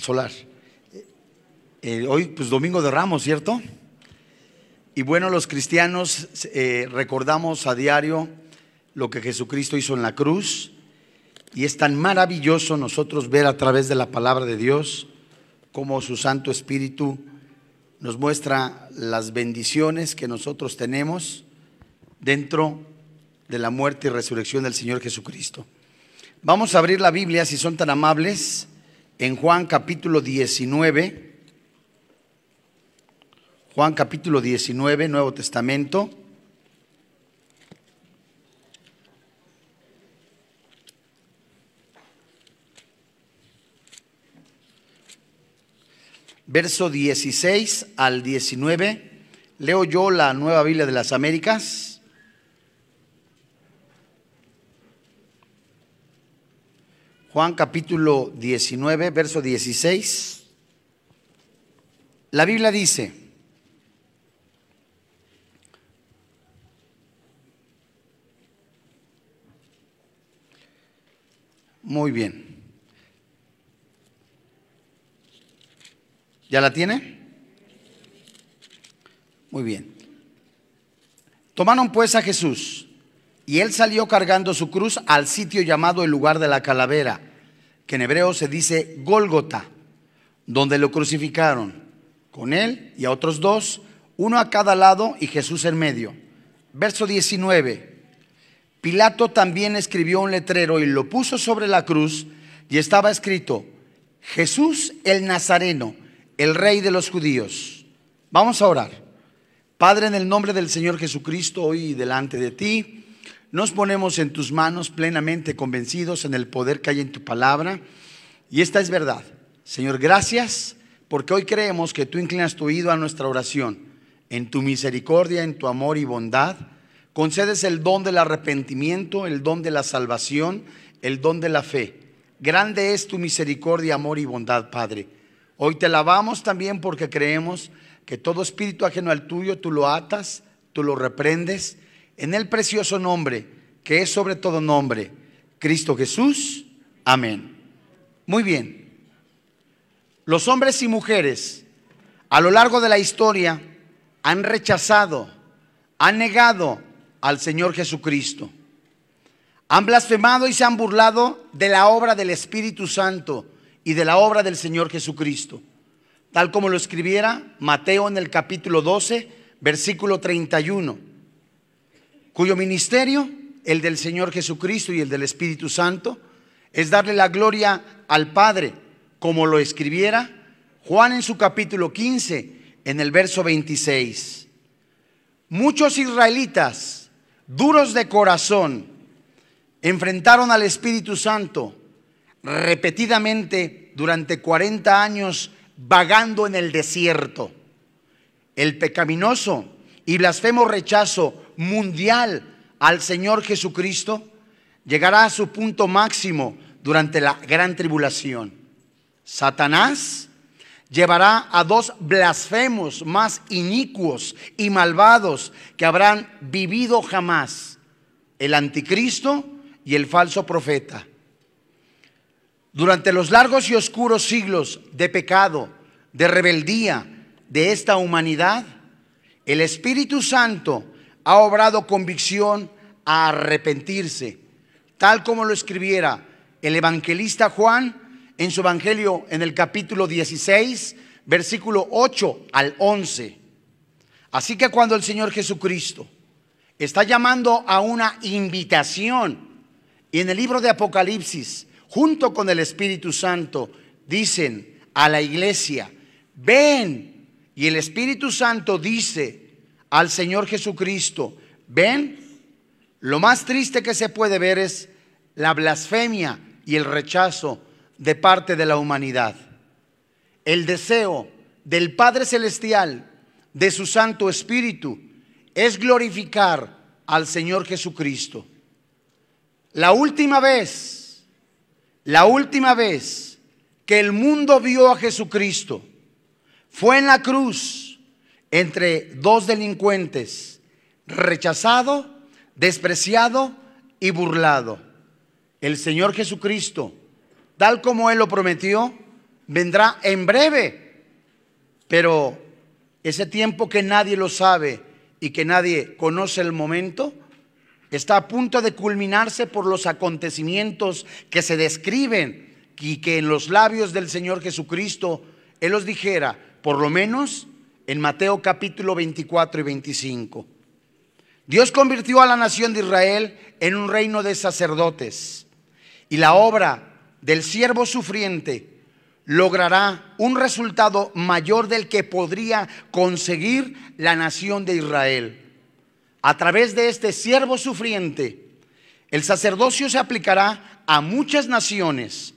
solar. Eh, hoy, pues domingo de Ramos, ¿cierto? Y bueno, los cristianos eh, recordamos a diario lo que Jesucristo hizo en la cruz. Y es tan maravilloso nosotros ver a través de la palabra de Dios cómo su Santo Espíritu nos muestra las bendiciones que nosotros tenemos dentro de la muerte y resurrección del Señor Jesucristo. Vamos a abrir la Biblia, si son tan amables, en Juan capítulo 19. Juan capítulo 19, Nuevo Testamento. Verso 16 al 19. Leo yo la Nueva Biblia de las Américas. Juan capítulo 19, verso 16. La Biblia dice, muy bien. ¿Ya la tiene? Muy bien. Tomaron pues a Jesús y él salió cargando su cruz al sitio llamado el lugar de la calavera, que en hebreo se dice Gólgota, donde lo crucificaron, con él y a otros dos, uno a cada lado y Jesús en medio. Verso 19. Pilato también escribió un letrero y lo puso sobre la cruz y estaba escrito, Jesús el Nazareno, el rey de los judíos. Vamos a orar. Padre, en el nombre del Señor Jesucristo, hoy delante de ti, nos ponemos en tus manos plenamente convencidos en el poder que hay en tu palabra. Y esta es verdad. Señor, gracias porque hoy creemos que tú inclinas tu oído a nuestra oración. En tu misericordia, en tu amor y bondad, concedes el don del arrepentimiento, el don de la salvación, el don de la fe. Grande es tu misericordia, amor y bondad, Padre. Hoy te alabamos también porque creemos que todo espíritu ajeno al tuyo tú lo atas, tú lo reprendes en el precioso nombre que es sobre todo nombre, Cristo Jesús. Amén. Muy bien. Los hombres y mujeres a lo largo de la historia han rechazado, han negado al Señor Jesucristo. Han blasfemado y se han burlado de la obra del Espíritu Santo y de la obra del Señor Jesucristo. Tal como lo escribiera Mateo en el capítulo 12, versículo 31 cuyo ministerio, el del Señor Jesucristo y el del Espíritu Santo, es darle la gloria al Padre, como lo escribiera Juan en su capítulo 15, en el verso 26. Muchos israelitas, duros de corazón, enfrentaron al Espíritu Santo repetidamente durante 40 años vagando en el desierto. El pecaminoso y blasfemo rechazo mundial al Señor Jesucristo llegará a su punto máximo durante la gran tribulación. Satanás llevará a dos blasfemos más inicuos y malvados que habrán vivido jamás, el anticristo y el falso profeta. Durante los largos y oscuros siglos de pecado, de rebeldía de esta humanidad, el Espíritu Santo ha obrado convicción a arrepentirse, tal como lo escribiera el evangelista Juan en su evangelio en el capítulo 16, versículo 8 al 11. Así que cuando el Señor Jesucristo está llamando a una invitación y en el libro de Apocalipsis, junto con el Espíritu Santo, dicen a la iglesia, ven, y el Espíritu Santo dice, al Señor Jesucristo. ¿Ven? Lo más triste que se puede ver es la blasfemia y el rechazo de parte de la humanidad. El deseo del Padre Celestial, de su Santo Espíritu, es glorificar al Señor Jesucristo. La última vez, la última vez que el mundo vio a Jesucristo fue en la cruz entre dos delincuentes, rechazado, despreciado y burlado. El Señor Jesucristo, tal como Él lo prometió, vendrá en breve. Pero ese tiempo que nadie lo sabe y que nadie conoce el momento, está a punto de culminarse por los acontecimientos que se describen y que en los labios del Señor Jesucristo Él los dijera, por lo menos en Mateo capítulo 24 y 25. Dios convirtió a la nación de Israel en un reino de sacerdotes y la obra del siervo sufriente logrará un resultado mayor del que podría conseguir la nación de Israel. A través de este siervo sufriente, el sacerdocio se aplicará a muchas naciones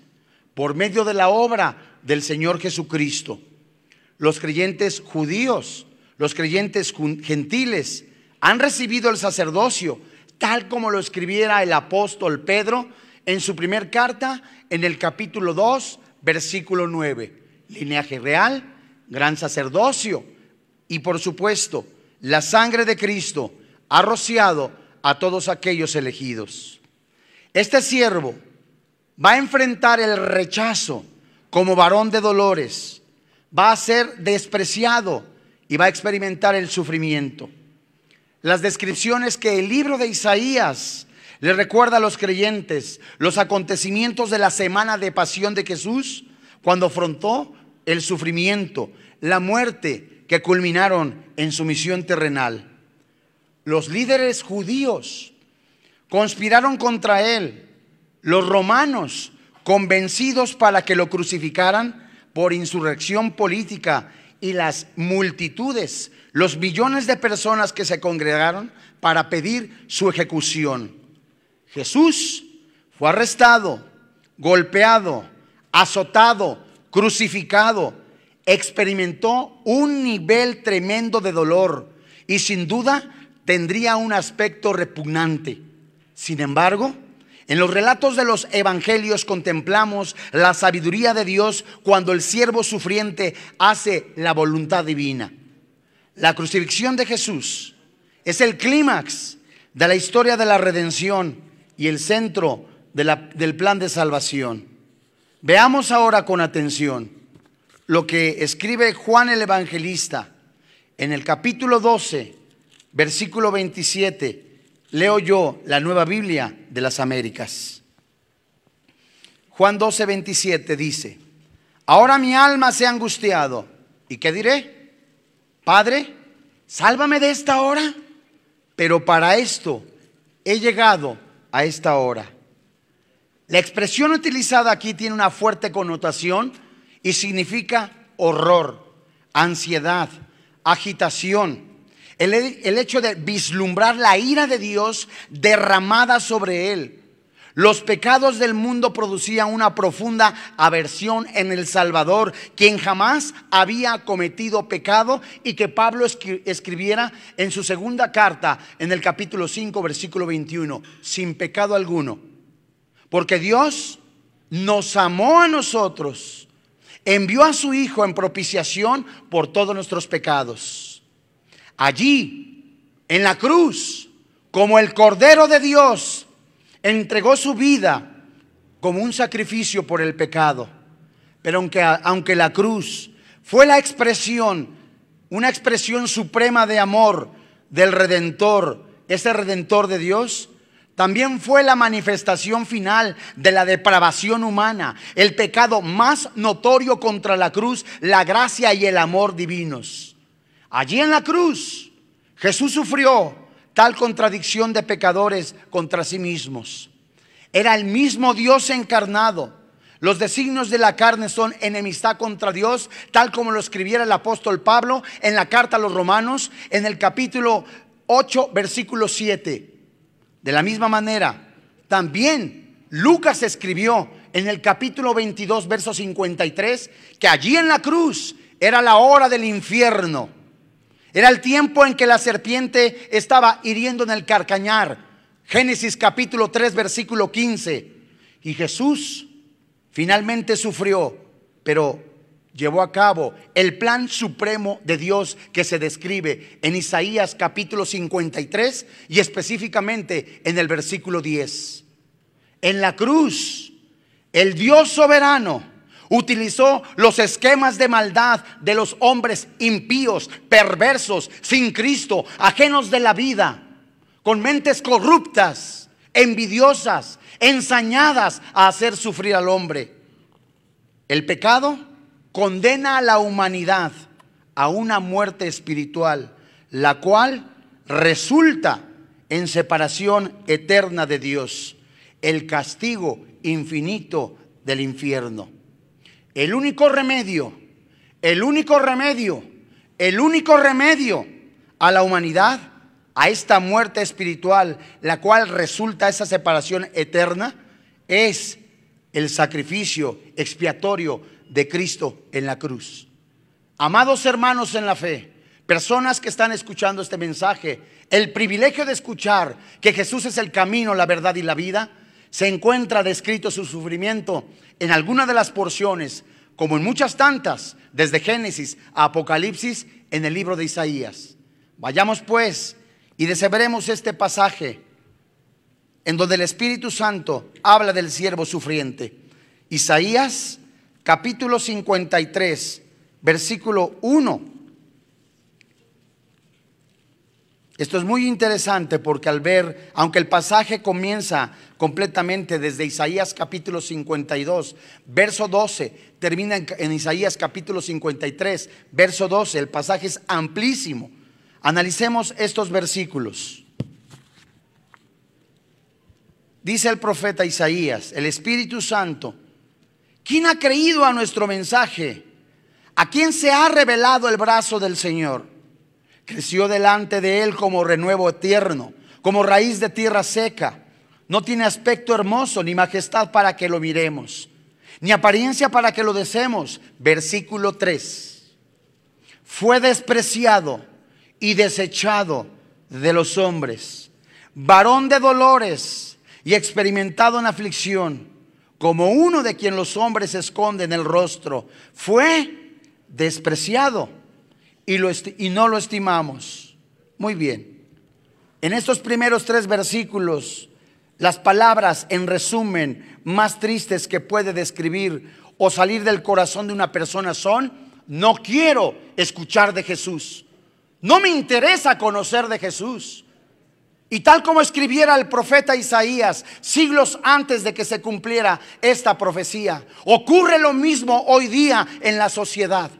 por medio de la obra del Señor Jesucristo. Los creyentes judíos, los creyentes gentiles han recibido el sacerdocio, tal como lo escribiera el apóstol Pedro en su primer carta, en el capítulo 2, versículo 9. Lineaje real, gran sacerdocio y por supuesto la sangre de Cristo ha rociado a todos aquellos elegidos. Este siervo va a enfrentar el rechazo como varón de dolores, va a ser despreciado y va a experimentar el sufrimiento. Las descripciones que el libro de Isaías le recuerda a los creyentes los acontecimientos de la semana de pasión de Jesús cuando afrontó el sufrimiento, la muerte que culminaron en su misión terrenal los líderes judíos conspiraron contra él, los romanos convencidos para que lo crucificaran por insurrección política y las multitudes, los millones de personas que se congregaron para pedir su ejecución. Jesús fue arrestado, golpeado, azotado, crucificado, experimentó un nivel tremendo de dolor y sin duda tendría un aspecto repugnante. Sin embargo, en los relatos de los evangelios contemplamos la sabiduría de Dios cuando el siervo sufriente hace la voluntad divina. La crucifixión de Jesús es el clímax de la historia de la redención y el centro del plan de salvación. Veamos ahora con atención lo que escribe Juan el Evangelista en el capítulo 12, versículo 27, leo yo la nueva Biblia de las Américas. Juan 12, 27 dice, ahora mi alma se ha angustiado. ¿Y qué diré? Padre, sálvame de esta hora. Pero para esto he llegado a esta hora. La expresión utilizada aquí tiene una fuerte connotación y significa horror, ansiedad, agitación, el, hecho de vislumbrar la ira de Dios derramada sobre él. Los pecados del mundo producían una profunda aversión en el Salvador, quien jamás había cometido pecado y que Pablo escribiera en su segunda carta, en el capítulo 5, versículo 21, sin pecado alguno. Porque Dios nos amó a nosotros, envió a su Hijo en propiciación por todos nuestros pecados allí, en la cruz, como el Cordero de Dios, entregó su vida como un sacrificio por el pecado. Pero aunque, aunque la cruz fue la expresión, una expresión suprema de amor del Redentor, ese Redentor de Dios, también fue la manifestación final de la depravación humana, el pecado más notorio contra la cruz, la gracia y el amor divinos. Allí en la cruz Jesús sufrió tal contradicción de pecadores contra sí mismos. Era el mismo Dios encarnado. Los designios de la carne son enemistad contra Dios, tal como lo escribiera el apóstol Pablo en la carta a los romanos, en el capítulo 8, versículo 7. De la misma manera, también Lucas escribió en el capítulo 22, verso 53, que allí en la cruz era la hora del infierno era el tiempo en que la serpiente estaba hiriendo en el carcañar. Génesis capítulo 3, versículo 15. Y Jesús finalmente sufrió, pero llevó a cabo el plan supremo de Dios que se describe en Isaías capítulo 53 y específicamente en el versículo 10. En la cruz, el Dios soberano Utilizó los esquemas de maldad de los hombres impíos, perversos, sin Cristo, ajenos de la vida, con mentes corruptas, envidiosas, ensañadas a hacer sufrir al hombre. El pecado condena a la humanidad a una muerte espiritual, la cual resulta en separación eterna de Dios, el castigo infinito del infierno. El único remedio, el único remedio, el único remedio a la humanidad, a esta muerte espiritual, la cual resulta esa separación eterna, es el sacrificio expiatorio de Cristo en la cruz. Amados hermanos en la fe, personas que están escuchando este mensaje, el privilegio de escuchar que Jesús es el camino, la verdad y la vida, se encuentra descrito su sufrimiento en alguna de las porciones, como en muchas tantas, desde Génesis a Apocalipsis, en el libro de Isaías. Vayamos pues y deseveremos este pasaje en donde el Espíritu Santo habla del siervo sufriente. Isaías capítulo 53, versículo 1 Esto es muy interesante porque al ver, aunque el pasaje comienza completamente desde Isaías capítulo 52, verso 12, termina en, Isaías capítulo 53, verso 12, el pasaje es amplísimo. Analicemos estos versículos. Dice el profeta Isaías, el Espíritu Santo, ¿quién ha creído a nuestro mensaje? ¿A quién se ha revelado el brazo del Señor? Creció delante de él como renuevo eterno, como raíz de tierra seca. No tiene aspecto hermoso ni majestad para que lo miremos, ni apariencia para que lo deseemos. Versículo 3. Fue despreciado y desechado de los hombres, varón de dolores y experimentado en aflicción, como uno de quien los hombres esconden el rostro. Fue despreciado y, no lo estimamos. Muy bien. En estos primeros tres versículos, las palabras en resumen más tristes que puede describir o salir del corazón de una persona son, no quiero escuchar de Jesús. No me interesa conocer de Jesús. Y tal como escribiera el profeta Isaías siglos antes de que se cumpliera esta profecía, ocurre lo mismo hoy día en la sociedad.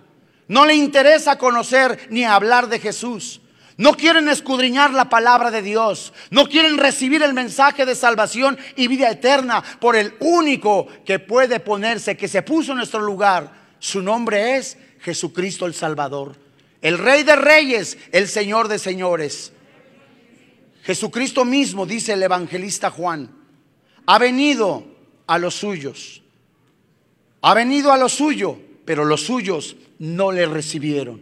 No le interesa conocer ni hablar de Jesús. No quieren escudriñar la palabra de Dios. No quieren recibir el mensaje de salvación y vida eterna por el único que puede ponerse, que se puso en nuestro lugar. Su nombre es Jesucristo el Salvador. El Rey de Reyes, el Señor de Señores. Jesucristo mismo, dice el evangelista Juan, ha venido a los suyos. Ha venido a lo suyo, pero los suyos no le recibieron.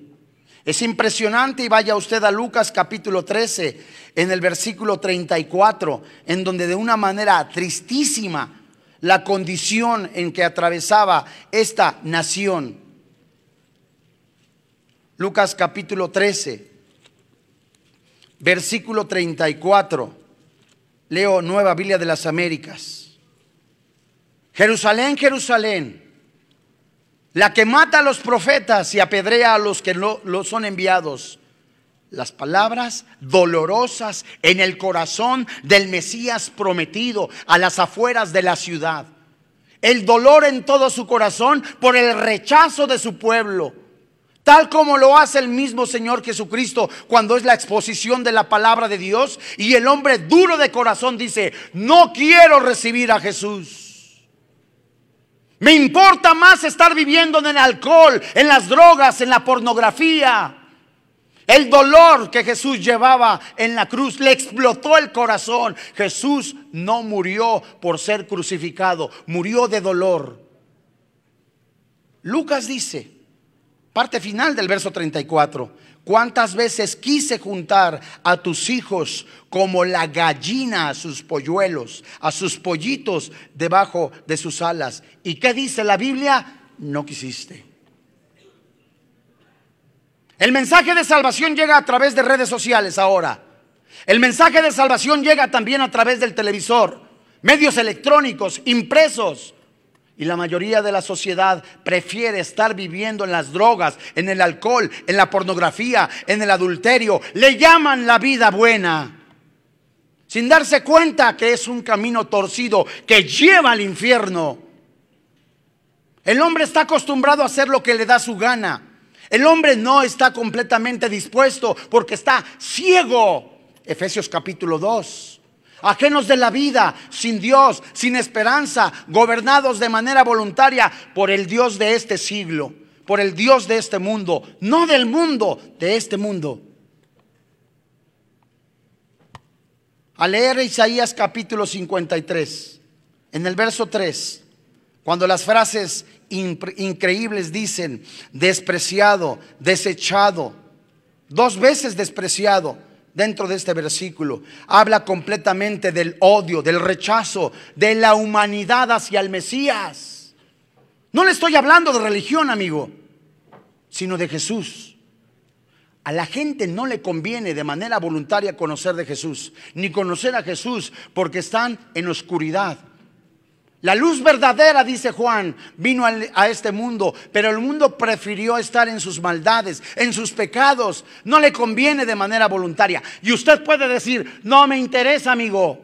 Es impresionante y vaya usted a Lucas capítulo 13 en el versículo 34, en donde de una manera tristísima la condición en que atravesaba esta nación. Lucas capítulo 13, versículo 34. Leo Nueva Biblia de las Américas. Jerusalén, Jerusalén la que mata a los profetas y apedrea a los que no lo son enviados. Las palabras dolorosas en el corazón del Mesías prometido a las afueras de la ciudad. El dolor en todo su corazón por el rechazo de su pueblo. Tal como lo hace el mismo Señor Jesucristo cuando es la exposición de la palabra de Dios y el hombre duro de corazón dice, no quiero recibir a Jesús. Me importa más estar viviendo en el alcohol, en las drogas, en la pornografía. El dolor que Jesús llevaba en la cruz le explotó el corazón. Jesús no murió por ser crucificado, murió de dolor. Lucas dice, parte final del verso 34, ¿Cuántas veces quise juntar a tus hijos como la gallina a sus polluelos, a sus pollitos debajo de sus alas? ¿Y qué dice la Biblia? No quisiste. El mensaje de salvación llega a través de redes sociales ahora. El mensaje de salvación llega también a través del televisor, medios electrónicos, impresos. Y la mayoría de la sociedad prefiere estar viviendo en las drogas, en el alcohol, en la pornografía, en el adulterio. Le llaman la vida buena. Sin darse cuenta que es un camino torcido que lleva al infierno. El hombre está acostumbrado a hacer lo que le da su gana. El hombre no está completamente dispuesto porque está ciego. Efesios capítulo 2 ajenos de la vida, sin Dios, sin esperanza, gobernados de manera voluntaria por el Dios de este siglo, por el Dios de este mundo, no del mundo, de este mundo. Al leer Isaías capítulo 53, en el verso 3, cuando las frases increíbles dicen despreciado, desechado, dos veces despreciado, dentro de este versículo. Habla completamente del odio, del rechazo, de la humanidad hacia el Mesías. No le estoy hablando de religión, amigo, sino de Jesús. A la gente no le conviene de manera voluntaria conocer de Jesús, ni conocer a Jesús porque están en oscuridad. La luz verdadera, dice Juan, vino a este mundo, pero el mundo prefirió estar en sus maldades, en sus pecados. No le conviene de manera voluntaria. Y usted puede decir, no me interesa, amigo.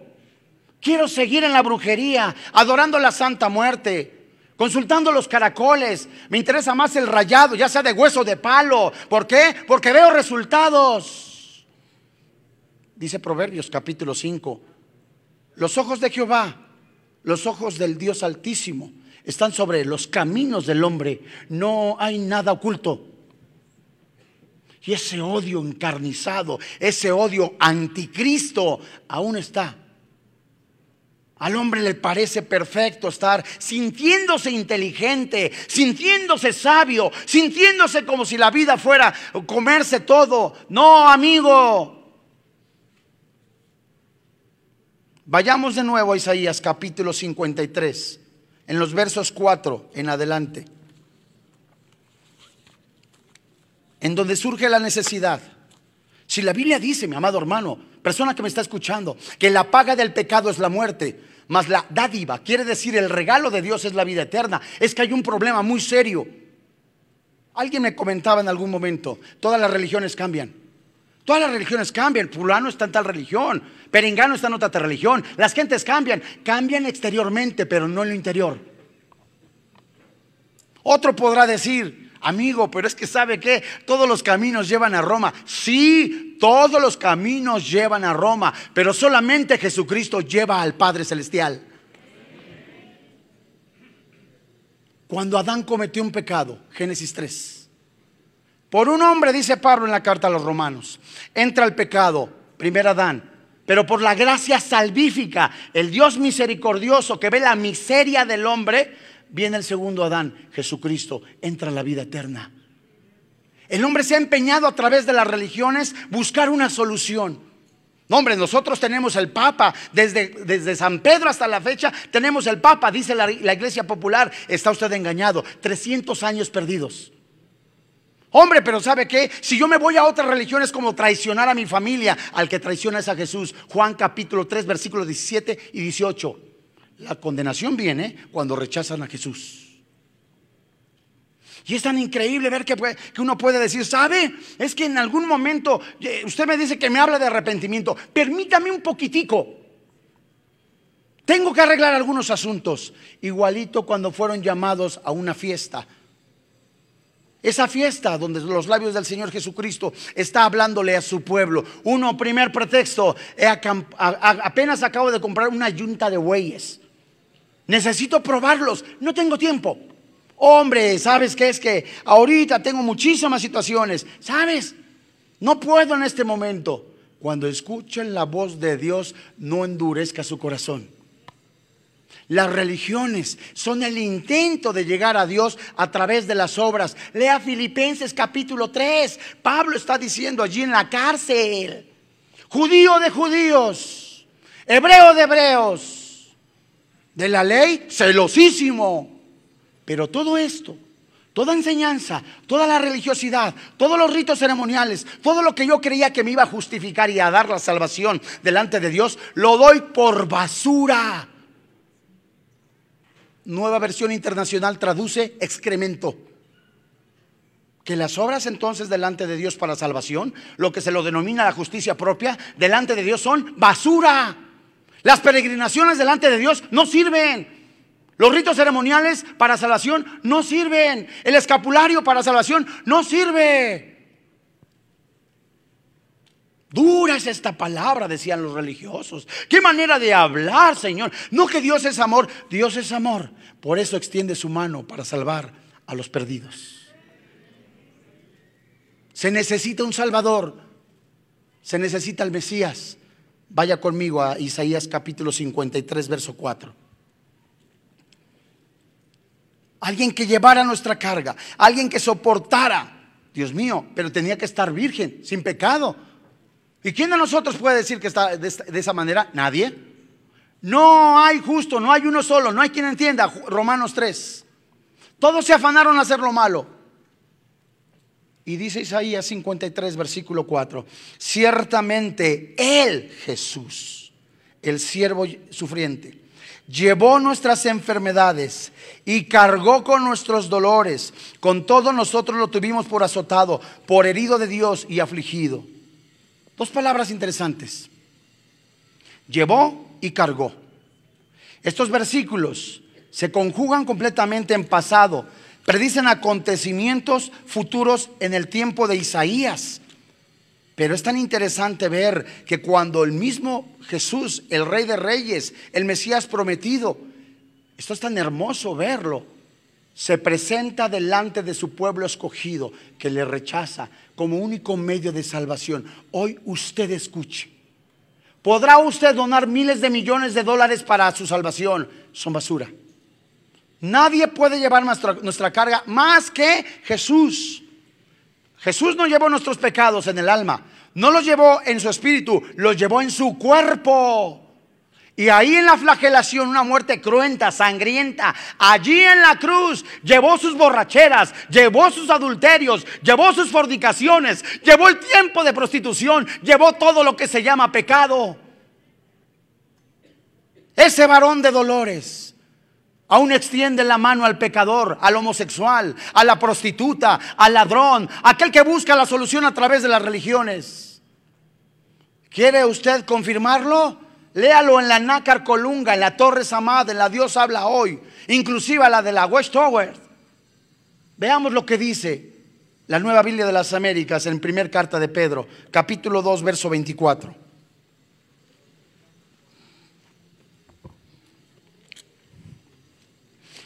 Quiero seguir en la brujería, adorando la Santa Muerte, consultando los caracoles. Me interesa más el rayado, ya sea de hueso o de palo. ¿Por qué? Porque veo resultados. Dice Proverbios capítulo 5. Los ojos de Jehová los ojos del Dios Altísimo están sobre los caminos del hombre. No hay nada oculto. Y ese odio encarnizado, ese odio anticristo aún está. Al hombre le parece perfecto estar sintiéndose inteligente, sintiéndose sabio, sintiéndose como si la vida fuera comerse todo. No, amigo, Vayamos de nuevo a Isaías capítulo 53, en los versos 4 en adelante, en donde surge la necesidad. Si la Biblia dice, mi amado hermano, persona que me está escuchando, que la paga del pecado es la muerte, mas la dádiva, quiere decir el regalo de Dios es la vida eterna, es que hay un problema muy serio. Alguien me comentaba en algún momento, todas las religiones cambian. Todas las religiones cambian. Fulano está en tal religión. Perengano está en otra religión. Las gentes cambian. Cambian exteriormente, pero no en lo interior. Otro podrá decir, amigo, pero es que sabe que todos los caminos llevan a Roma. Sí, todos los caminos llevan a Roma, pero solamente Jesucristo lleva al Padre Celestial. Cuando Adán cometió un pecado, Génesis 3 por un hombre, dice Pablo en la carta a los romanos, entra el pecado, primer Adán, pero por la gracia salvífica, el Dios misericordioso que ve la miseria del hombre, viene el segundo Adán, Jesucristo, entra la vida eterna. El hombre se ha empeñado a través de las religiones buscar una solución. No, hombre, nosotros tenemos el Papa, desde, desde San Pedro hasta la fecha tenemos el Papa, dice la, la Iglesia Popular, está usted engañado, 300 años perdidos. Hombre, pero ¿sabe qué? Si yo me voy a otra religión es como traicionar a mi familia. Al que traiciona es a Jesús. Juan capítulo 3, versículos 17 y 18. La condenación viene cuando rechazan a Jesús. Y es tan increíble ver que, que, uno puede decir, ¿sabe? Es que en algún momento, usted me dice que me habla de arrepentimiento. Permítame un poquitico. Tengo que arreglar algunos asuntos. Igualito cuando fueron llamados a una fiesta esa fiesta donde los labios del Señor Jesucristo está hablándole a su pueblo. Uno, primer pretexto, apenas acabo de comprar una yunta de bueyes. Necesito probarlos, no tengo tiempo. Hombre, ¿sabes qué es que ahorita tengo muchísimas situaciones? ¿Sabes? No puedo en este momento. Cuando escuchen la voz de Dios, no endurezca su corazón. Las religiones son el intento de llegar a Dios a través de las obras. Lea Filipenses capítulo 3. Pablo está diciendo allí en la cárcel. Judío de judíos. Hebreo de hebreos. De la ley, celosísimo. Pero todo esto, toda enseñanza, toda la religiosidad, todos los ritos ceremoniales, todo lo que yo creía que me iba a justificar y a dar la salvación delante de Dios, lo doy por basura nueva versión internacional traduce excremento. Que las obras entonces delante de Dios para salvación, lo que se lo denomina la justicia propia, delante de Dios son basura. Las peregrinaciones delante de Dios no sirven. Los ritos ceremoniales para salvación no sirven. El escapulario para salvación no sirve. Dura es esta palabra, decían los religiosos. Qué manera de hablar, Señor. No que Dios es amor, Dios es amor. Por eso extiende su mano para salvar a los perdidos. Se necesita un Salvador. Se necesita el Mesías. Vaya conmigo a Isaías capítulo 53, verso 4. Alguien que llevara nuestra carga, alguien que soportara. Dios mío, pero tenía que estar virgen, sin pecado. ¿Y quién de nosotros puede decir que está de, esa manera? Nadie. No hay justo, no hay uno solo, no hay quien entienda. Romanos 3. Todos se afanaron a hacer lo malo. Y dice Isaías 53, versículo 4, ciertamente Él, Jesús, el siervo sufriente, llevó nuestras enfermedades y cargó con nuestros dolores. Con todo nosotros lo tuvimos por azotado, por herido de Dios y afligido. Dos palabras interesantes. Llevó y cargó. Estos versículos se conjugan completamente en pasado predicen acontecimientos futuros en el tiempo de Isaías. Pero es tan interesante ver que cuando el mismo Jesús, el Rey de Reyes, el Mesías prometido, esto es tan hermoso verlo, se presenta delante de su pueblo escogido que le rechaza como único medio de salvación. Hoy usted escuche. ¿Podrá usted donar miles de millones de dólares para su salvación? Son basura. Nadie puede llevar nuestra, carga más que Jesús. Jesús no llevó nuestros pecados en el alma, no los llevó en su espíritu, los llevó en su cuerpo. Y ahí en la flagelación, una muerte cruenta, sangrienta, allí en la cruz, llevó sus borracheras, llevó sus adulterios, llevó sus fornicaciones, llevó el tiempo de prostitución, llevó todo lo que se llama pecado. Ese varón de dolores Aún extiende la mano al pecador, al homosexual, a la prostituta, al ladrón, aquel que busca la solución a través de las religiones. ¿Quiere usted confirmarlo? Léalo en la Nácar Colunga, en la Torre Samad, en la Dios habla hoy, inclusive la de la West Tower. Veamos lo que dice la Nueva Biblia de las Américas en primer carta de Pedro, capítulo 2, verso 24.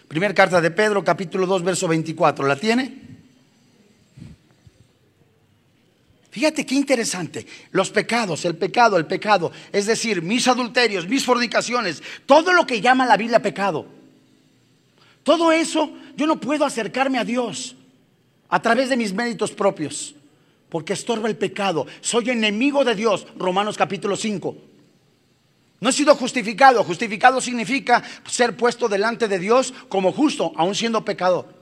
Primera carta de Pedro, capítulo 2, verso 24. ¿La tiene? Fíjate qué interesante. Los pecados, el pecado, el pecado. Es decir, mis adulterios, mis fornicaciones, todo lo que llama la Biblia pecado. Todo eso yo no puedo acercarme a Dios a través de mis méritos propios. Porque estorba el pecado. Soy enemigo de Dios. Romanos capítulo 5. No he sido justificado. Justificado significa ser puesto delante de Dios como justo, aún siendo pecador.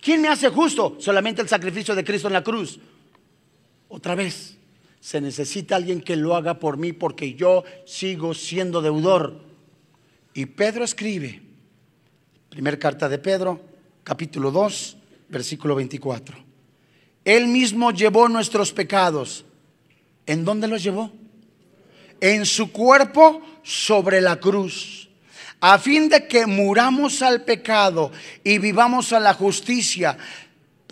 ¿Quién me hace justo? Solamente el sacrificio de Cristo en la cruz. Otra vez, se necesita alguien que lo haga por mí porque yo sigo siendo deudor. Y Pedro escribe, primera carta de Pedro, capítulo 2, versículo 24. Él mismo llevó nuestros pecados. ¿En dónde los llevó? en su cuerpo sobre la cruz, a fin de que muramos al pecado y vivamos a la justicia,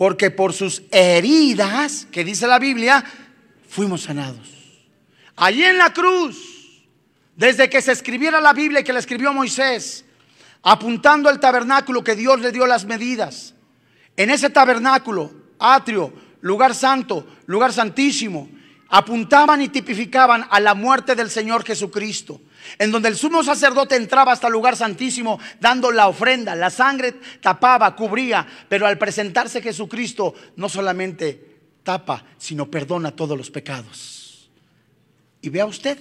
porque por sus heridas, que dice la Biblia, fuimos sanados. Allí en la cruz, desde que se escribiera la Biblia y que la escribió Moisés, apuntando al tabernáculo que Dios le dio las medidas, en ese tabernáculo, atrio, lugar santo, lugar santísimo, apuntaban y tipificaban a la muerte del Señor Jesucristo, en donde el sumo sacerdote entraba hasta el lugar santísimo dando la ofrenda, la sangre tapaba, cubría, pero al presentarse Jesucristo no solamente tapa, sino perdona todos los pecados. Y vea usted,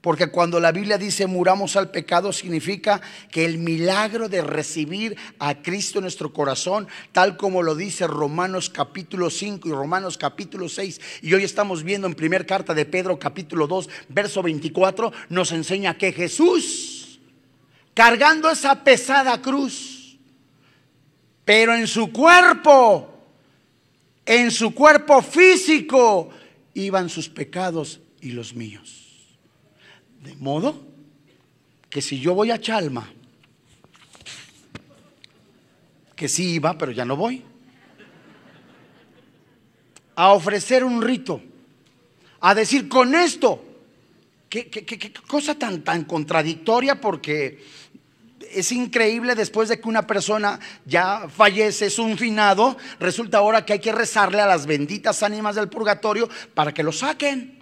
porque cuando la Biblia dice muramos al pecado significa que el milagro de recibir a Cristo en nuestro corazón, tal como lo dice Romanos capítulo 5 y Romanos capítulo 6, y hoy estamos viendo en primer carta de Pedro capítulo 2, verso 24, nos enseña que Jesús cargando esa pesada cruz. Pero en su cuerpo, en su cuerpo físico, iban sus pecados y los míos. De modo que si yo voy a Chalma, que sí iba, pero ya no voy, a ofrecer un rito, a decir con esto, qué, cosa tan, tan contradictoria porque es increíble después de que una persona ya fallece, es un finado, resulta ahora que hay que rezarle a las benditas ánimas del purgatorio para que lo saquen.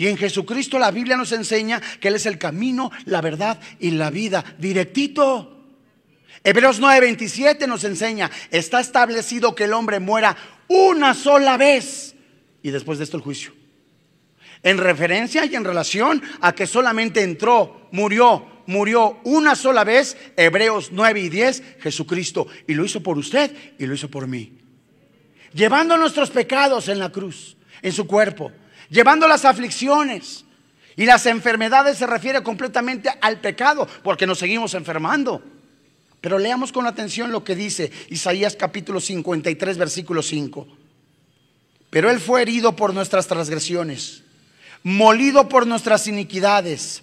Y en Jesucristo la Biblia nos enseña que Él es el camino, la verdad y la vida, directito. Hebreos 9:27 nos enseña, está establecido que el hombre muera una sola vez y después de esto el juicio. En referencia y en relación a que solamente entró, murió, murió una sola vez, Hebreos 9 y 10, Jesucristo. Y lo hizo por usted y lo hizo por mí. Llevando nuestros pecados en la cruz, en su cuerpo, llevando las aflicciones. Y las enfermedades se refiere completamente al pecado, porque nos seguimos enfermando. Pero leamos con atención lo que dice Isaías capítulo 53, versículo 5. Pero Él fue herido por nuestras transgresiones, molido por nuestras iniquidades.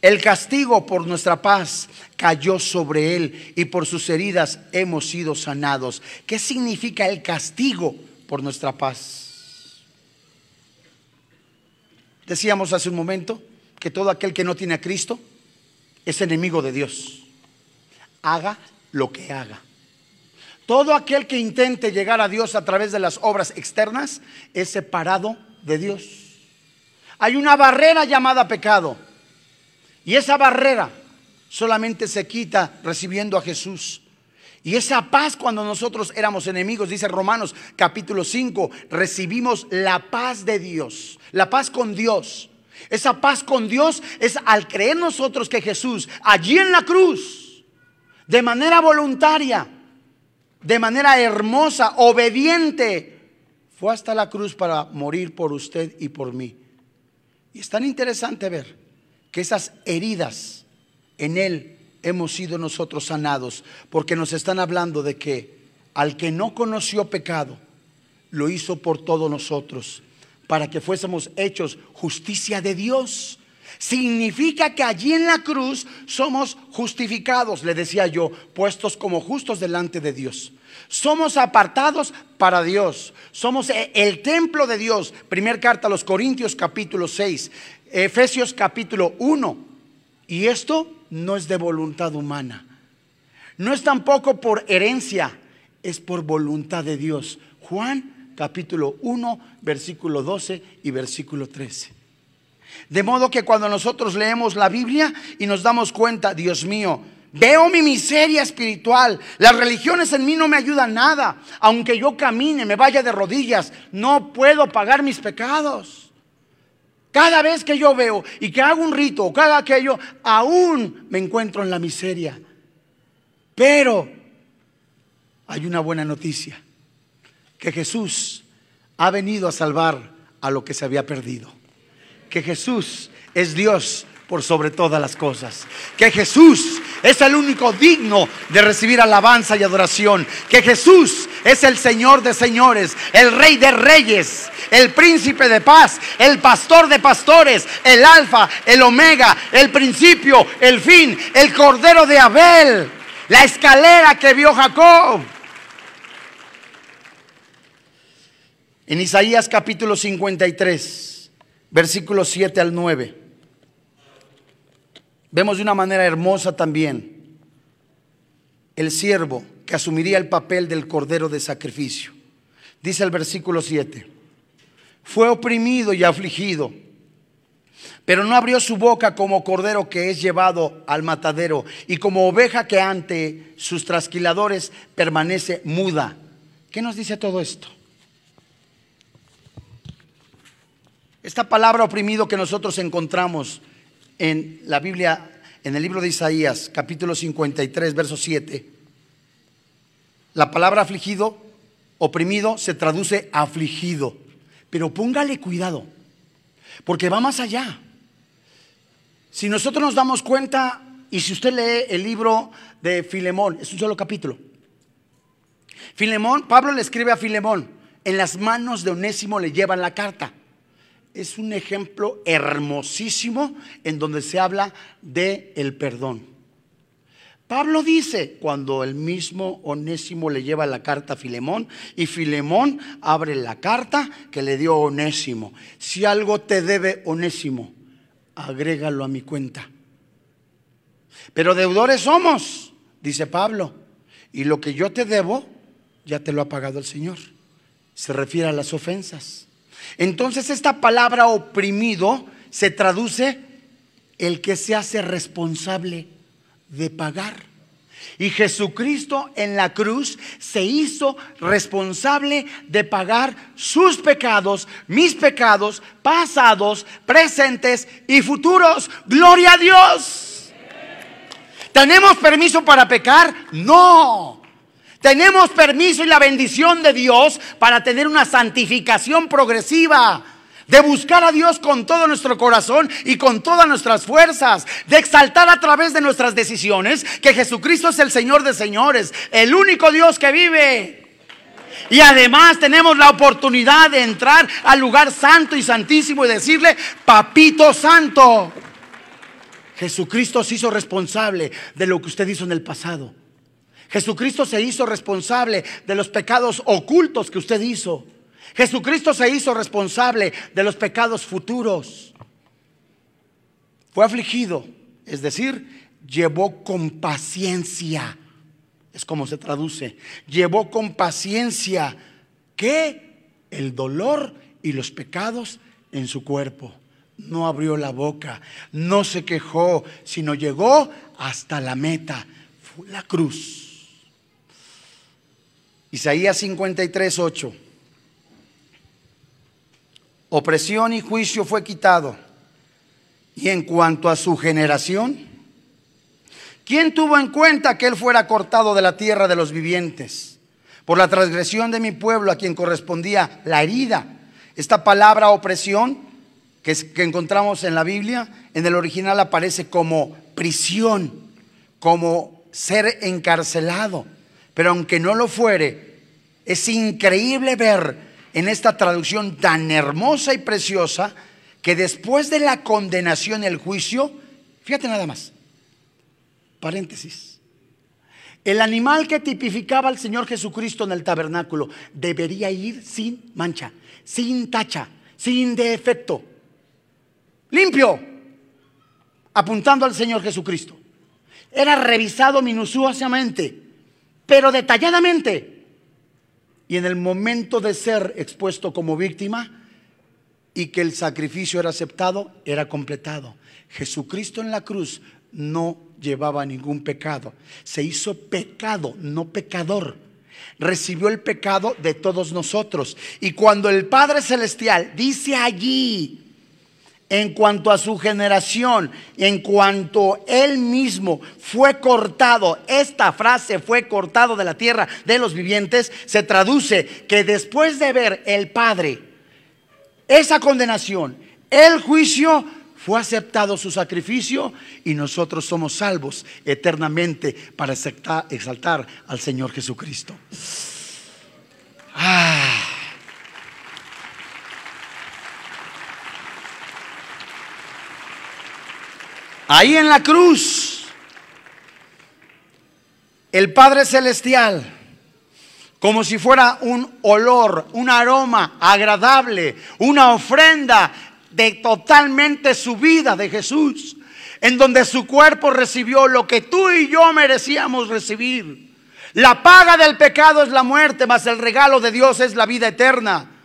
El castigo por nuestra paz cayó sobre Él y por sus heridas hemos sido sanados. ¿Qué significa el castigo por nuestra paz? Decíamos hace un momento que todo aquel que no tiene a Cristo es enemigo de Dios haga lo que haga. Todo aquel que intente llegar a Dios a través de las obras externas es separado de Dios. Hay una barrera llamada pecado. Y esa barrera solamente se quita recibiendo a Jesús. Y esa paz cuando nosotros éramos enemigos, dice Romanos capítulo 5, recibimos la paz de Dios, la paz con Dios. Esa paz con Dios es al creer nosotros que Jesús allí en la cruz de manera voluntaria, de manera hermosa, obediente, fue hasta la cruz para morir por usted y por mí. Y es tan interesante ver que esas heridas en Él hemos sido nosotros sanados, porque nos están hablando de que al que no conoció pecado, lo hizo por todos nosotros, para que fuésemos hechos justicia de Dios. Significa que allí en la cruz somos justificados, le decía yo, puestos como justos delante de Dios. Somos apartados para Dios. Somos e, el templo de Dios. Primer carta a los Corintios capítulo 6, Efesios capítulo 1. Y esto no es de voluntad humana. No es tampoco por herencia, es por voluntad de Dios. Juan capítulo 1, versículo 12 y versículo 13. De modo que cuando nosotros leemos la Biblia y nos damos cuenta, Dios mío, veo mi miseria espiritual, las religiones en mí no me ayudan nada, aunque yo camine, me vaya de rodillas, no puedo pagar mis pecados. Cada vez que yo veo y que hago un rito o haga aquello, aún me encuentro en la miseria. Pero hay una buena noticia, que Jesús ha venido a salvar a lo que se había perdido que Jesús es Dios por sobre todas las cosas. Que Jesús es el único digno de recibir alabanza y adoración. Que Jesús es el Señor de señores, el Rey de reyes, el príncipe de paz, el pastor de pastores, el alfa, el omega, el principio, el fin, el cordero de Abel, la escalera que vio Jacob. En Isaías capítulo 53 versículos 7 al 9. Vemos de una manera hermosa también el siervo que asumiría el papel del cordero de sacrificio. Dice el versículo 7, fue oprimido y afligido, pero no abrió su boca como cordero que es llevado al matadero y como oveja que ante sus trasquiladores permanece muda. ¿Qué nos dice todo esto? Esta palabra oprimido que nosotros encontramos en la Biblia, en el libro de Isaías, capítulo 53, verso 7, la palabra afligido, oprimido, se traduce afligido. Pero póngale cuidado, porque va más allá. Si nosotros nos damos cuenta, y si usted lee el libro de Filemón, es un solo capítulo. Filemón, Pablo le escribe a Filemón, en las manos de Onésimo le llevan la carta. Es un ejemplo hermosísimo en donde se habla de el perdón. Pablo dice, cuando el mismo Onésimo le lleva la carta a Filemón y Filemón abre la carta que le dio Onésimo. Si algo te debe Onésimo, agrégalo a mi cuenta. Pero deudores somos, dice Pablo, y lo que yo te debo, ya te lo ha pagado el Señor. Se refiere a las ofensas. Entonces esta palabra oprimido se traduce el que se hace responsable de pagar. Y Jesucristo en la cruz se hizo responsable de pagar sus pecados, mis pecados, pasados, presentes y futuros. Gloria a Dios. ¿Tenemos permiso para pecar? No. Tenemos permiso y la bendición de Dios para tener una santificación progresiva de buscar a Dios con todo nuestro corazón y con todas nuestras fuerzas, de exaltar a través de nuestras decisiones que Jesucristo es el Señor de señores, el único Dios que vive. Y además tenemos la oportunidad de entrar al lugar santo y santísimo y decirle, papito santo. Jesucristo se hizo responsable de lo que usted hizo en el pasado. Jesucristo se hizo responsable de los pecados ocultos que usted hizo. Jesucristo se hizo responsable de los pecados futuros. Fue afligido, es decir, llevó con paciencia. Es como se traduce. Llevó con paciencia que el dolor y los pecados en su cuerpo. No abrió la boca, no se quejó, sino llegó hasta la meta, la cruz. Isaías 53, 8. Opresión y juicio fue quitado. Y en cuanto a su generación, ¿quién tuvo en cuenta que él fuera cortado de la tierra de los vivientes? Por la transgresión de mi pueblo a quien correspondía la herida. Esta palabra opresión que, que encontramos en la Biblia, en el original aparece como prisión, como ser encarcelado. Pero aunque no lo fuere, es increíble ver en esta traducción tan hermosa y preciosa que después de la condenación el juicio, fíjate nada más, paréntesis, el animal que tipificaba al Señor Jesucristo en el tabernáculo debería ir sin mancha, sin tacha, sin defecto, limpio, apuntando al Señor Jesucristo. Era revisado minuciosamente, pero detalladamente y en el momento de ser expuesto como víctima y que el sacrificio era aceptado, era completado. Jesucristo en la cruz no llevaba ningún pecado. Se hizo pecado, no pecador. Recibió el pecado de todos nosotros. Y cuando el Padre Celestial dice allí, en cuanto a su generación, en cuanto él mismo fue cortado, esta frase fue cortado de la tierra de los vivientes, se traduce que después de ver el Padre esa condenación, el juicio, fue aceptado su sacrificio y nosotros somos salvos eternamente para exaltar, al Señor Jesucristo. Ah. Ahí en la cruz, el Padre Celestial, como si fuera un olor, un aroma agradable, una ofrenda de totalmente su vida de Jesús, en donde su cuerpo recibió lo que tú y yo merecíamos recibir. La paga del pecado es la muerte, mas el regalo de Dios es la vida eterna.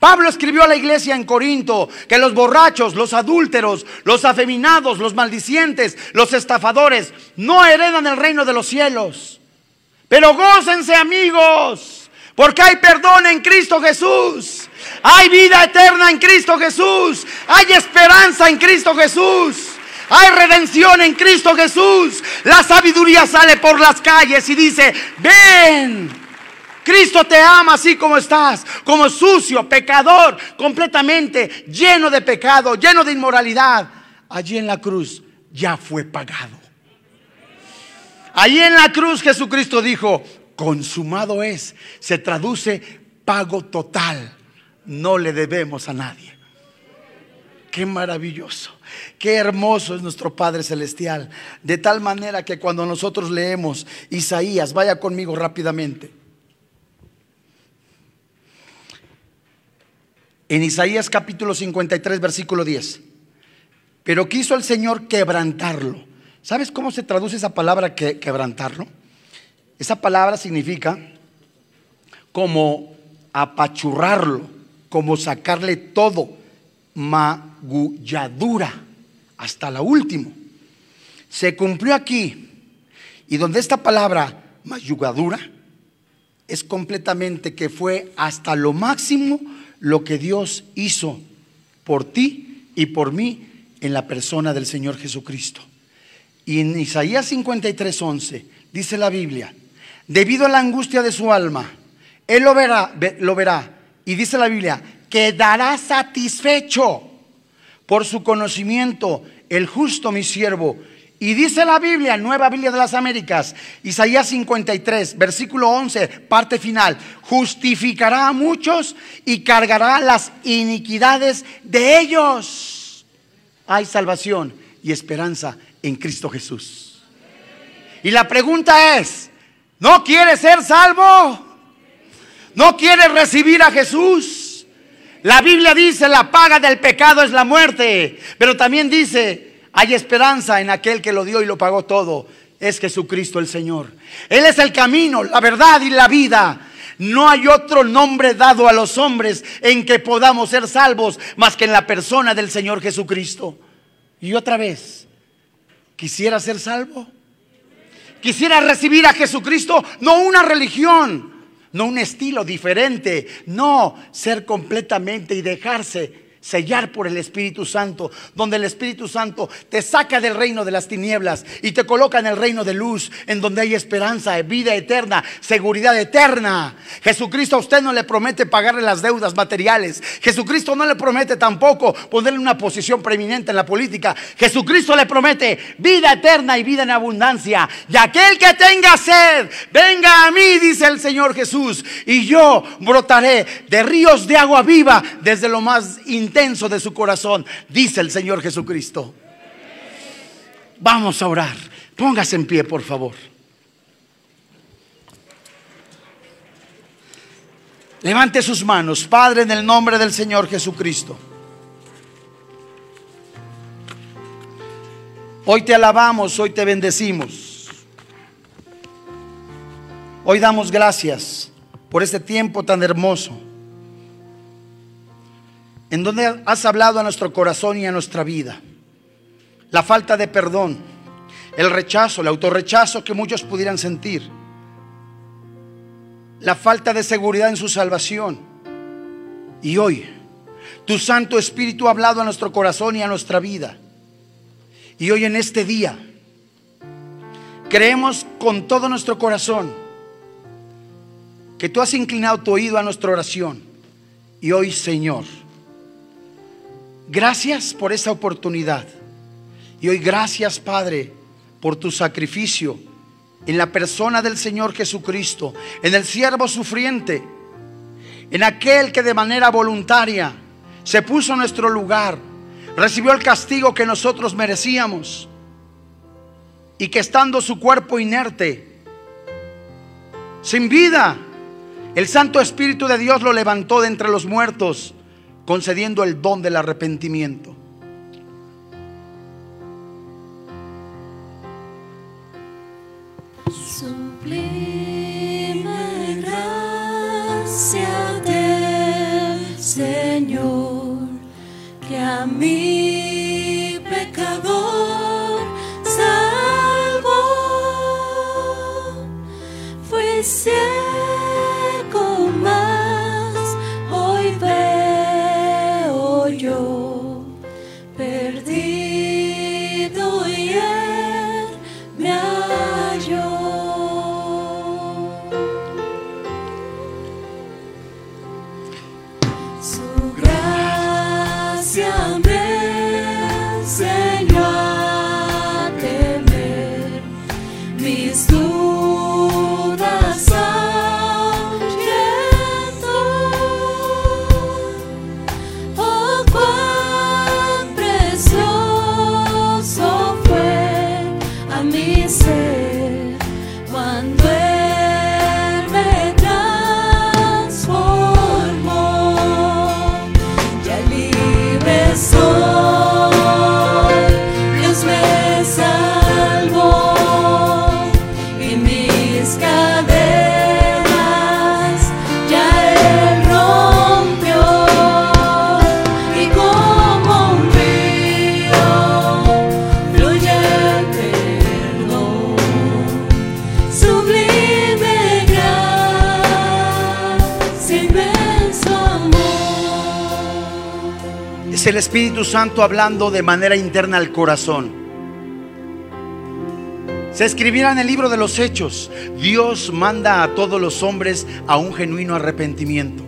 Pablo escribió a la iglesia en Corinto que los borrachos, los adúlteros, los afeminados, los maldicientes, los estafadores no heredan el reino de los cielos. Pero gócense amigos, porque hay perdón en Cristo Jesús. Hay vida eterna en Cristo Jesús. Hay esperanza en Cristo Jesús. Hay redención en Cristo Jesús. La sabiduría sale por las calles y dice, ven Cristo te ama así como estás, como sucio, pecador, completamente lleno de pecado, lleno de inmoralidad. Allí en la cruz ya fue pagado. Ahí en la cruz Jesucristo dijo, consumado es. Se traduce pago total. No le debemos a nadie. Qué maravilloso, qué hermoso es nuestro Padre Celestial. De tal manera que cuando nosotros leemos Isaías, vaya conmigo rápidamente. En Isaías capítulo 53, versículo 10. Pero quiso el Señor quebrantarlo. ¿Sabes cómo se traduce esa palabra que, quebrantarlo? Esa palabra significa como apachurrarlo, como sacarle todo, magulladura, hasta la última. Se cumplió aquí. Y donde esta palabra, mayugadura, es completamente que fue hasta lo máximo lo que Dios hizo por ti y por mí en la persona del Señor Jesucristo. Y en Isaías 53, 11 dice la Biblia, debido a la angustia de su alma, Él lo verá, lo verá. Y dice la Biblia, quedará satisfecho por su conocimiento el justo mi siervo. Y dice la Biblia, Nueva Biblia de las Américas, Isaías 53, versículo 11, parte final, justificará a muchos y cargará las iniquidades de ellos. Hay salvación y esperanza en Cristo Jesús. Y la pregunta es, ¿no quieres ser salvo? ¿No quieres recibir a Jesús? La Biblia dice, la paga del pecado es la muerte, pero también dice, hay esperanza en aquel que lo dio y lo pagó todo. Es Jesucristo el Señor. Él es el camino, la verdad y la vida. No hay otro nombre dado a los hombres en que podamos ser salvos más que en la persona del Señor Jesucristo. Y otra vez, ¿Quisiera ser salvo? ¿Quisiera recibir a Jesucristo? No una religión, no un estilo diferente, no ser completamente y dejarse sellar por el Espíritu Santo, donde el Espíritu Santo te saca del reino de las tinieblas y te coloca en el reino de luz, en donde hay esperanza, vida eterna, seguridad eterna. Jesucristo a usted no le promete pagarle las deudas materiales. Jesucristo no le promete tampoco ponerle una posición preeminente en la política. Jesucristo le promete vida eterna y vida en abundancia. Y aquel que tenga sed, venga a mí, dice el Señor Jesús, y yo brotaré de ríos de agua viva desde lo más intenso intenso de su corazón, dice el Señor Jesucristo. Vamos a orar. Póngase en pie, por favor. Levante sus manos, Padre, en el nombre del Señor Jesucristo. Hoy te alabamos, hoy te bendecimos. Hoy damos gracias por este tiempo tan hermoso en donde has hablado a nuestro corazón y a nuestra vida. La falta de perdón, el rechazo, el autorrechazo que muchos pudieran sentir, la falta de seguridad en su salvación. Y hoy, tu Santo Espíritu ha hablado a nuestro corazón y a nuestra vida. Y hoy en este día, creemos con todo nuestro corazón que tú has inclinado tu oído a nuestra oración. Y hoy, Señor, Gracias por esa oportunidad. Y hoy gracias, Padre, por tu sacrificio en la persona del Señor Jesucristo, en el siervo sufriente, en aquel que de manera voluntaria se puso en nuestro lugar, recibió el castigo que nosotros merecíamos y que estando su cuerpo inerte, sin vida, el Santo Espíritu de Dios lo levantó de entre los muertos concediendo el don del arrepentimiento. Sublime gracia del Señor que a mi pecador salvó. Fue Santo hablando de manera interna al corazón. Se escribirá en el libro de los Hechos, Dios manda a todos los hombres a un genuino arrepentimiento.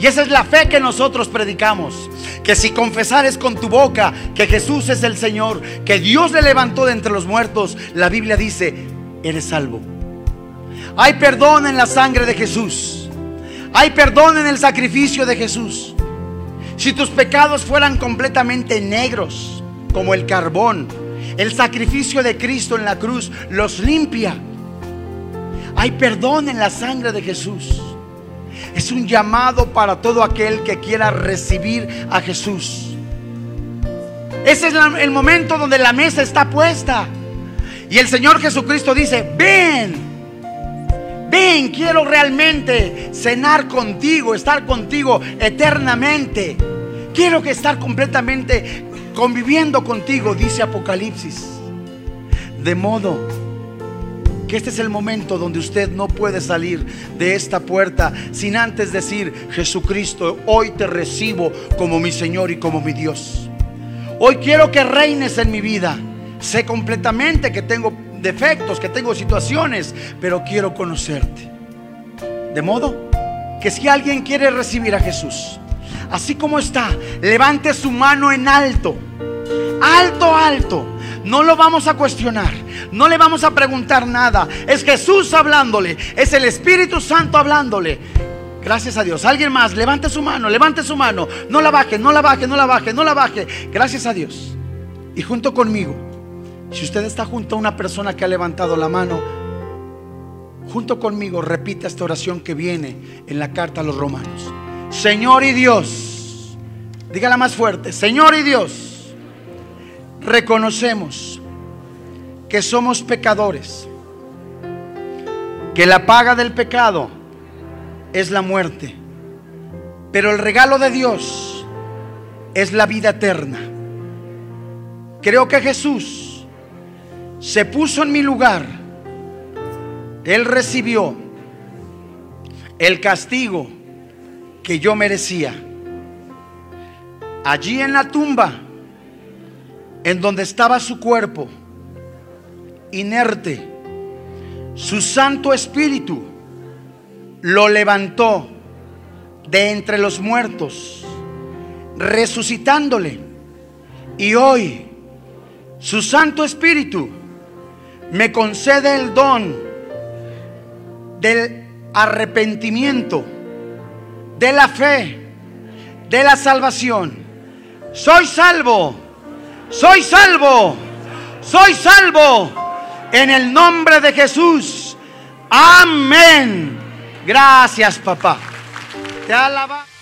Y esa es la fe que nosotros predicamos. Que si confesares con tu boca que Jesús es el Señor, que Dios le levantó de entre los muertos, la Biblia dice, eres salvo. Hay perdón en la sangre de Jesús. Hay perdón en el sacrificio de Jesús. Si tus pecados fueran completamente negros, como el carbón, el sacrificio de Cristo en la cruz los limpia. Hay perdón en la sangre de Jesús. Es un llamado para todo aquel que quiera recibir a Jesús. Ese es el momento donde la mesa está puesta. Y el Señor Jesucristo dice, ven, quiero realmente cenar contigo, estar contigo eternamente. Quiero que estar completamente conviviendo contigo, dice Apocalipsis. De modo que este es el momento donde usted no puede salir de esta puerta sin antes decir, Jesucristo, hoy te recibo como mi Señor y como mi Dios. Hoy quiero que reines en mi vida. Sé completamente que tengo defectos, que tengo situaciones, pero quiero conocerte. De modo que si alguien quiere recibir a Jesús, así como está, levante su mano en alto, alto, alto. No lo vamos a cuestionar, no le vamos a preguntar nada. Es Jesús hablándole, es el Espíritu Santo hablándole. Gracias a Dios. Alguien más, levante su mano, levante su mano. No la baje, no la baje, no la baje, no la baje. Gracias a Dios. Y junto conmigo, si usted está junto a una persona que ha levantado la mano, junto conmigo repita esta oración que viene en la carta a los romanos. Señor y Dios, dígala más fuerte, Señor y Dios, reconocemos que somos pecadores, que la paga del pecado es la muerte, pero el regalo de Dios es la vida eterna. Creo que Jesús se puso en mi lugar, Él recibió el castigo que yo merecía. Allí en la tumba, en donde estaba su cuerpo, inerte, su Santo Espíritu lo levantó de entre los muertos, resucitándole. Y hoy su Santo Espíritu me concede el don del arrepentimiento de la fe, de la salvación. Soy salvo, soy salvo, soy salvo en el nombre de Jesús. Amén. Gracias, papá. Te alaba.